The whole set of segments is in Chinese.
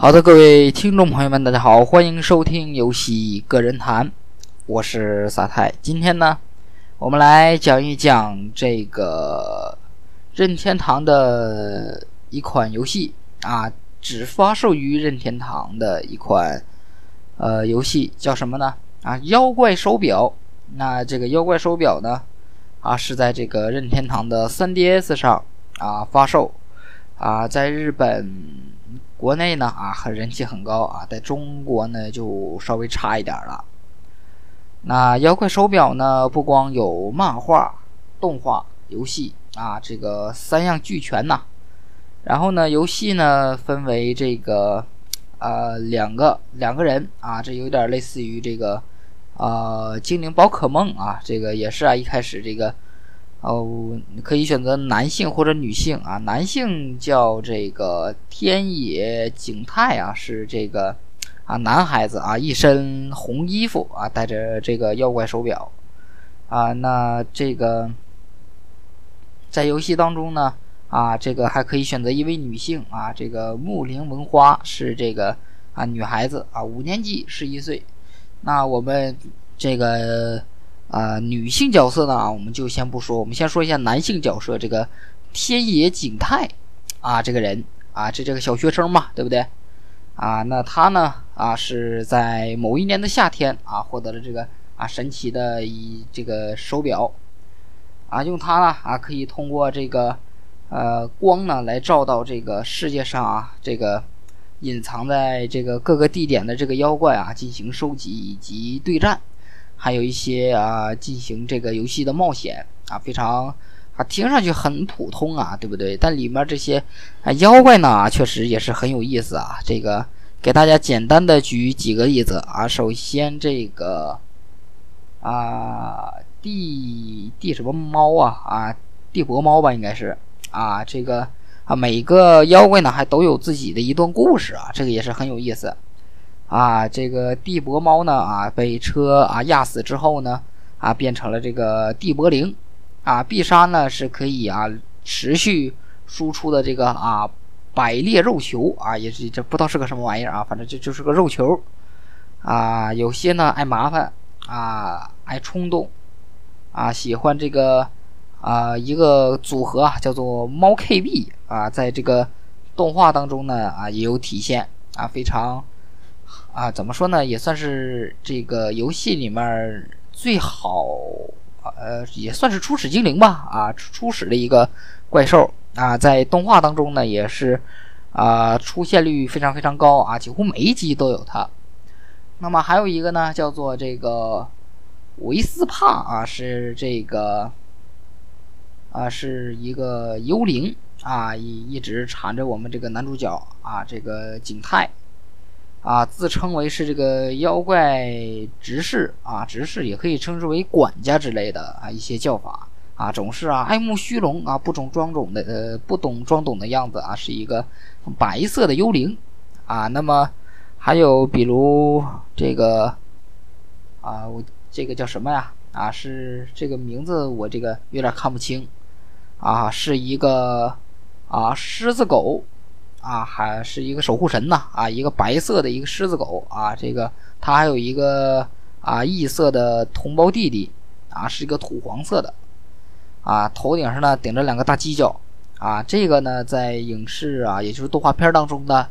好的，各位听众朋友们，大家好，欢迎收听游戏个人谈，我是撒太。今天呢，我们来讲一讲这个任天堂的一款游戏啊，只发售于任天堂的一款呃游戏，叫什么呢？啊，妖怪手表。那这个妖怪手表呢，啊，是在这个任天堂的 3DS 上啊发售啊，在日本。国内呢啊，很人气很高啊，在中国呢就稍微差一点了。那妖怪手表呢，不光有漫画、动画、游戏啊，这个三样俱全呐。然后呢，游戏呢分为这个呃两个两个人啊，这有点类似于这个呃精灵宝可梦啊，这个也是啊，一开始这个。哦，可以选择男性或者女性啊。男性叫这个天野景太啊，是这个啊男孩子啊，一身红衣服啊，戴着这个妖怪手表啊。那这个在游戏当中呢啊，这个还可以选择一位女性啊，这个木林文花是这个啊女孩子啊，五年级，十一岁。那我们这个。啊，女性角色呢，我们就先不说，我们先说一下男性角色，这个天野景太啊，这个人啊，这这个小学生嘛，对不对？啊，那他呢啊，是在某一年的夏天啊，获得了这个啊神奇的一这个手表啊，用它呢啊，可以通过这个呃光呢来照到这个世界上啊这个隐藏在这个各个地点的这个妖怪啊，进行收集以及对战。还有一些啊，进行这个游戏的冒险啊，非常啊，听上去很普通啊，对不对？但里面这些啊妖怪呢，确实也是很有意思啊。这个给大家简单的举几个例子啊。首先这个啊，地地什么猫啊啊，地博猫吧，应该是啊。这个啊，每个妖怪呢还都有自己的一段故事啊，这个也是很有意思。啊，这个地博猫呢，啊，被车啊压死之后呢，啊，变成了这个地博灵，啊，必杀呢是可以啊持续输出的这个啊百裂肉球。啊，也是这不知道是个什么玩意儿啊，反正就就是个肉球，啊，有些呢爱麻烦啊，爱冲动，啊，喜欢这个啊一个组合啊叫做猫 KB 啊，在这个动画当中呢啊也有体现。啊，非常。啊，怎么说呢？也算是这个游戏里面最好，呃，也算是初始精灵吧。啊，初始的一个怪兽啊，在动画当中呢，也是啊，出现率非常非常高啊，几乎每一集都有它。那么还有一个呢，叫做这个维斯帕啊，是这个啊，是一个幽灵啊，一一直缠着我们这个男主角啊，这个景泰。啊，自称为是这个妖怪执事啊，执事也可以称之为管家之类的啊，一些叫法啊，总是啊爱慕虚荣啊，不懂装懂的呃，不懂装懂的样子啊，是一个白色的幽灵啊。那么还有比如这个啊，我这个叫什么呀？啊，是这个名字我这个有点看不清啊，是一个啊狮子狗。啊，还是一个守护神呢啊，一个白色的一个狮子狗啊，这个它还有一个啊异色的同胞弟弟啊，是一个土黄色的啊，头顶上呢顶着两个大犄角啊，这个呢在影视啊，也就是动画片当中的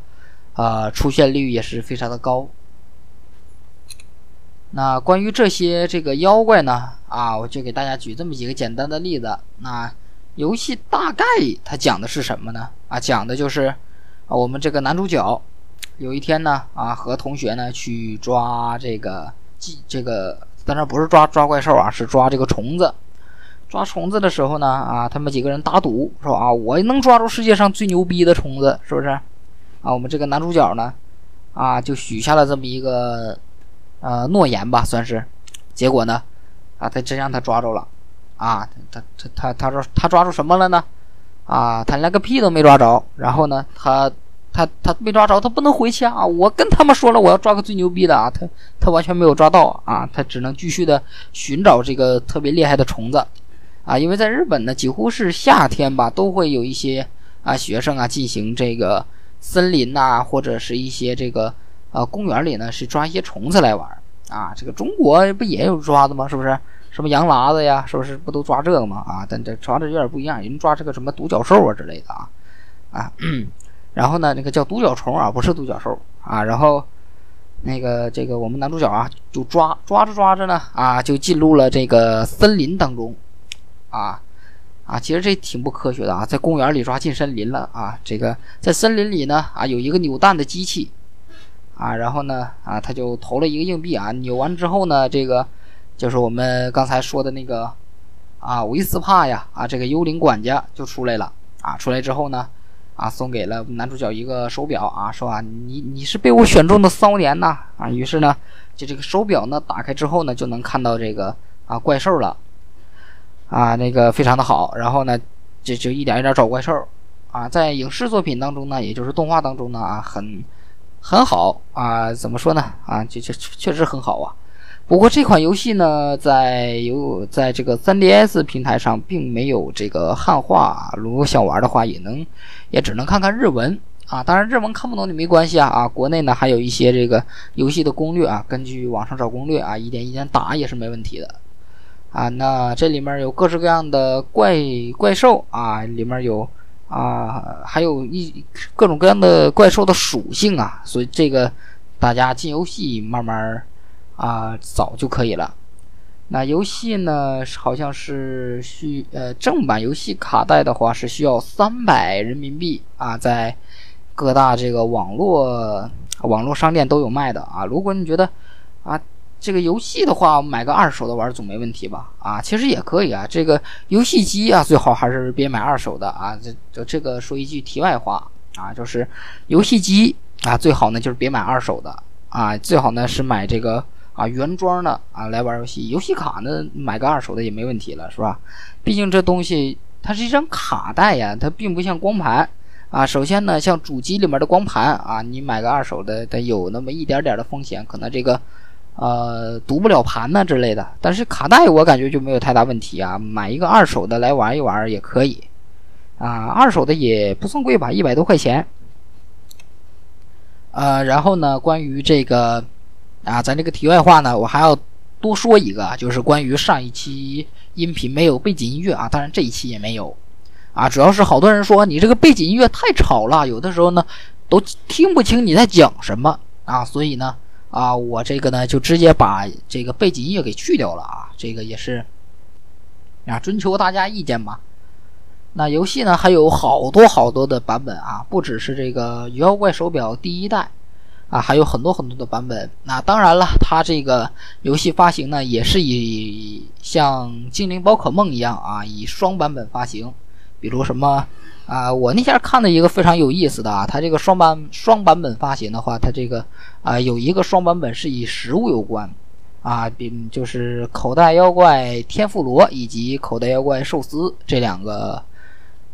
啊出现率也是非常的高。那关于这些这个妖怪呢啊，我就给大家举这么几个简单的例子。那游戏大概它讲的是什么呢？啊，讲的就是。啊，我们这个男主角有一天呢，啊，和同学呢去抓这个鸡，这个当然不是抓抓怪兽啊，是抓这个虫子。抓虫子的时候呢，啊，他们几个人打赌说啊，我能抓住世界上最牛逼的虫子，是不是？啊，我们这个男主角呢，啊，就许下了这么一个呃诺言吧，算是。结果呢，啊，他真让他抓住了，啊，他他他他说他抓住什么了呢？啊，他连个屁都没抓着，然后呢，他他他没抓着，他不能回去啊！我跟他们说了，我要抓个最牛逼的啊，他他完全没有抓到啊，他只能继续的寻找这个特别厉害的虫子啊，因为在日本呢，几乎是夏天吧，都会有一些啊学生啊进行这个森林呐，或者是一些这个呃公园里呢，是抓一些虫子来玩啊。这个中国不也有抓的吗？是不是？什么羊喇子呀，是不是不都抓这个吗？啊，但这抓的有点不一样，人抓这个什么独角兽啊之类的啊啊。然后呢，那个叫独角虫啊，不是独角兽啊。然后那个这个我们男主角啊，就抓抓着抓着呢啊，就进入了这个森林当中啊。啊，其实这挺不科学的啊，在公园里抓进森林了啊！这个在森林里呢啊，有一个扭蛋的机器啊，然后呢啊，他就投了一个硬币啊，扭完之后呢，这个就是我们刚才说的那个啊，维斯帕呀啊，这个幽灵管家就出来了啊，出来之后呢啊，送给了男主角一个手表啊，说啊，你你是被我选中的骚年呐啊，于是呢，就这个手表呢打开之后呢，就能看到这个啊怪兽了。啊，那个非常的好，然后呢，就就一点一点找怪兽，啊，在影视作品当中呢，也就是动画当中呢，啊，很很好啊，怎么说呢？啊，就就确实很好啊。不过这款游戏呢，在有在这个 3DS 平台上并没有这个汉化，如果想玩的话，也能也只能看看日文啊。当然日文看不懂也没关系啊啊，国内呢还有一些这个游戏的攻略啊，根据网上找攻略啊，一点一点打也是没问题的。啊，那这里面有各式各样的怪怪兽啊，里面有啊，还有一各种各样的怪兽的属性啊，所以这个大家进游戏慢慢啊早就可以了。那游戏呢，好像是需呃正版游戏卡带的话是需要三百人民币啊，在各大这个网络网络商店都有卖的啊。如果你觉得啊。这个游戏的话，买个二手的玩总没问题吧？啊，其实也可以啊。这个游戏机啊，最好还是别买二手的啊。这这这个说一句题外话啊，就是游戏机啊，最好呢就是别买二手的啊，最好呢是买这个啊原装的啊来玩游戏。游戏卡呢，买个二手的也没问题了，是吧？毕竟这东西它是一张卡带呀，它并不像光盘啊。首先呢，像主机里面的光盘啊，你买个二手的，它有那么一点点的风险，可能这个。呃，读不了盘呢之类的，但是卡带我感觉就没有太大问题啊，买一个二手的来玩一玩也可以，啊，二手的也不算贵吧，一百多块钱。呃，然后呢，关于这个啊，咱这个题外话呢，我还要多说一个，就是关于上一期音频没有背景音乐啊，当然这一期也没有，啊，主要是好多人说你这个背景音乐太吵了，有的时候呢都听不清你在讲什么啊，所以呢。啊，我这个呢就直接把这个背景音乐给去掉了啊，这个也是啊，征求大家意见嘛。那游戏呢还有好多好多的版本啊，不只是这个妖怪手表第一代啊，还有很多很多的版本。那当然了，它这个游戏发行呢也是以像精灵宝可梦一样啊，以双版本发行，比如什么。啊，我那天看的一个非常有意思的啊，它这个双版双版本发行的话，它这个啊有一个双版本是以食物有关，啊，比就是口袋妖怪天妇罗以及口袋妖怪寿司这两个，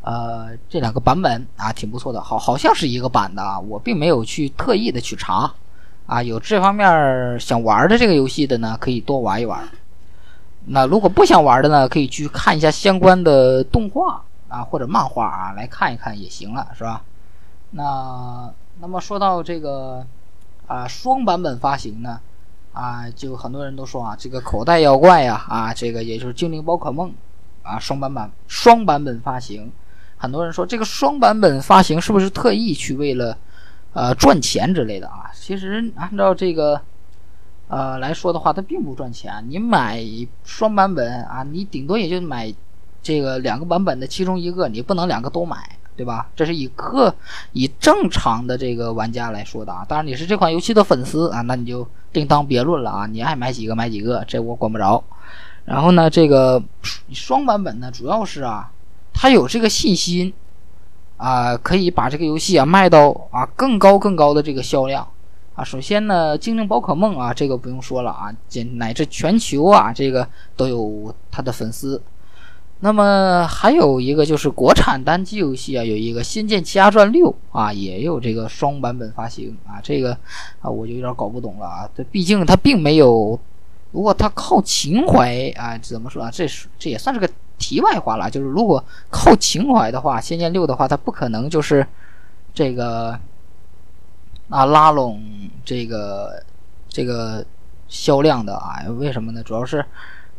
呃，这两个版本啊挺不错的，好好像是一个版的啊，我并没有去特意的去查，啊，有这方面想玩的这个游戏的呢，可以多玩一玩，那如果不想玩的呢，可以去看一下相关的动画。啊，或者漫画啊，来看一看也行了，是吧？那那么说到这个啊，双版本发行呢，啊，就很多人都说啊，这个口袋妖怪呀，啊，这个也就是精灵宝可梦啊，双版本双版本发行，很多人说这个双版本发行是不是特意去为了呃赚钱之类的啊？其实按照这个呃来说的话，它并不赚钱。你买双版本啊，你顶多也就买。这个两个版本的其中一个，你不能两个都买，对吧？这是以客以正常的这个玩家来说的啊。当然你是这款游戏的粉丝啊，那你就另当别论了啊。你爱买几个买几个，这我管不着。然后呢，这个双版本呢，主要是啊，他有这个信心啊，可以把这个游戏啊卖到啊更高更高的这个销量啊。首先呢，精灵宝可梦啊，这个不用说了啊，乃至全球啊，这个都有他的粉丝。那么还有一个就是国产单机游戏啊，有一个《仙剑奇侠传六》啊，也有这个双版本发行啊，这个啊我就有点搞不懂了啊。这毕竟它并没有，如果它靠情怀啊，怎么说啊？这是这也算是个题外话了。就是如果靠情怀的话，《仙剑六》的话，它不可能就是这个啊拉拢这个这个销量的啊？为什么呢？主要是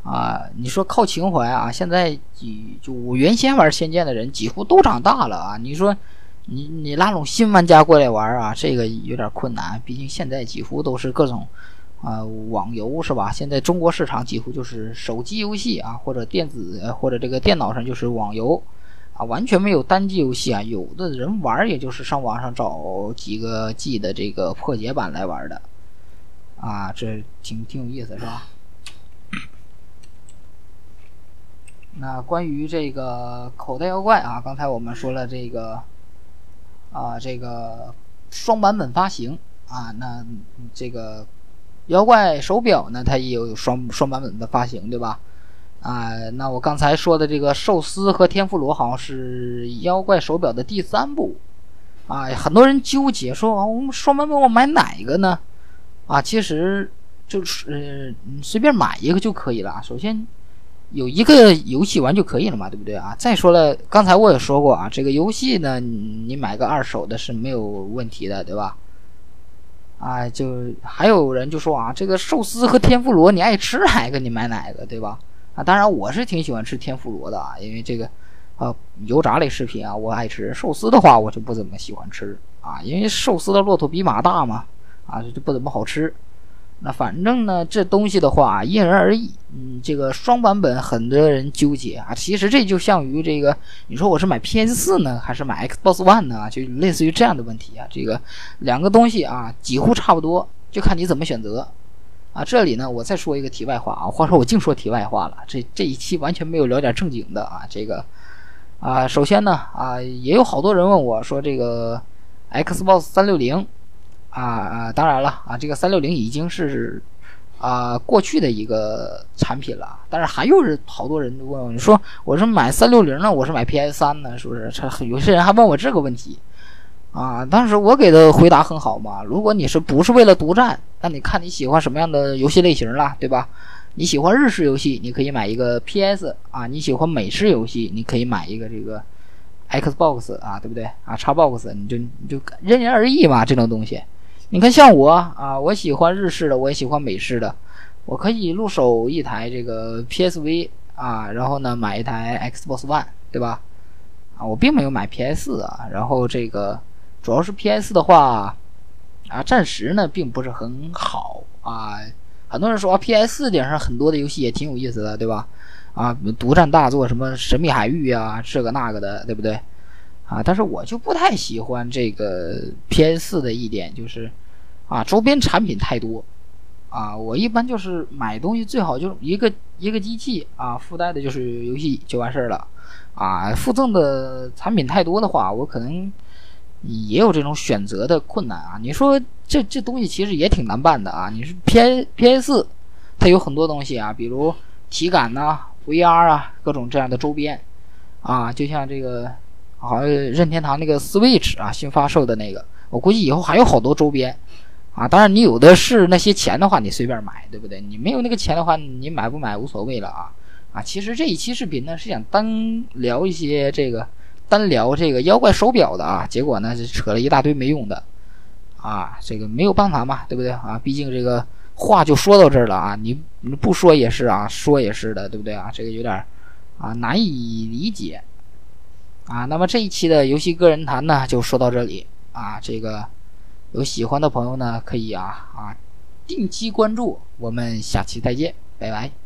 啊，你说靠情怀啊，现在几就我原先玩《仙剑》的人几乎都长大了啊，你说。你你拉拢新玩家过来玩啊，这个有点困难。毕竟现在几乎都是各种，啊网游是吧？现在中国市场几乎就是手机游戏啊，或者电子或者这个电脑上就是网游，啊完全没有单机游戏啊。有的人玩也就是上网上找几个 G 的这个破解版来玩的，啊这挺挺有意思是吧？那关于这个口袋妖怪啊，刚才我们说了这个。啊，这个双版本发行啊，那这个妖怪手表呢，它也有双双版本的发行，对吧？啊，那我刚才说的这个寿司和天妇罗好像是妖怪手表的第三部啊，很多人纠结说啊，我们双版本我买哪一个呢？啊，其实就是呃，随便买一个就可以了。首先。有一个游戏玩就可以了嘛，对不对啊？再说了，刚才我也说过啊，这个游戏呢，你买个二手的是没有问题的，对吧？啊，就还有人就说啊，这个寿司和天妇罗你爱吃哪个你买哪个，对吧？啊，当然我是挺喜欢吃天妇罗的啊，因为这个呃油炸类食品啊我爱吃，寿司的话我就不怎么喜欢吃啊，因为寿司的骆驼比马大嘛，啊就不怎么好吃。那反正呢，这东西的话因人而异。嗯，这个双版本很多人纠结啊。其实这就像于这个，你说我是买 PS 四呢，还是买 Xbox One 呢？就类似于这样的问题啊。这个两个东西啊，几乎差不多，就看你怎么选择啊。这里呢，我再说一个题外话啊。话说我净说题外话了，这这一期完全没有聊点正经的啊。这个啊，首先呢啊，也有好多人问我说这个 Xbox 三六零。啊啊，当然了啊，这个三六零已经是啊过去的一个产品了。但是还有人，好多人问我，你说我是买三六零呢，我是买 PS 三呢，是不是？有些人还问我这个问题啊。当时我给的回答很好嘛。如果你是不是为了独占，那你看你喜欢什么样的游戏类型了，对吧？你喜欢日式游戏，你可以买一个 PS 啊；你喜欢美式游戏，你可以买一个这个 Xbox 啊，对不对啊？Xbox 你就你就因人而异嘛，这种东西。你看，像我啊，我喜欢日式的，我也喜欢美式的，我可以入手一台这个 PSV 啊，然后呢买一台 Xbox One，对吧？啊，我并没有买 PS 啊，然后这个主要是 PS 的话啊，暂时呢并不是很好啊。很多人说 PS 顶上很多的游戏也挺有意思的，对吧？啊，独占大作什么《神秘海域》啊，这个那个的，对不对？啊，但是我就不太喜欢这个 PS 四的一点就是。啊，周边产品太多，啊，我一般就是买东西最好就是一个一个机器啊，附带的就是游戏就完事儿了，啊，附赠的产品太多的话，我可能也有这种选择的困难啊。你说这这东西其实也挺难办的啊。你是 P P S，它有很多东西啊，比如体感呐、V R 啊，各种这样的周边，啊，就像这个好像任天堂那个 Switch 啊，新发售的那个，我估计以后还有好多周边。啊，当然你有的是那些钱的话，你随便买，对不对？你没有那个钱的话，你买不买无所谓了啊。啊，其实这一期视频呢是想单聊一些这个，单聊这个妖怪手表的啊，结果呢就扯了一大堆没用的，啊，这个没有办法嘛，对不对啊？毕竟这个话就说到这儿了啊，你你不说也是啊，说也是的，对不对啊？这个有点啊难以理解啊。那么这一期的游戏个人谈呢就说到这里啊，这个。有喜欢的朋友呢，可以啊啊，定期关注，我们下期再见，拜拜。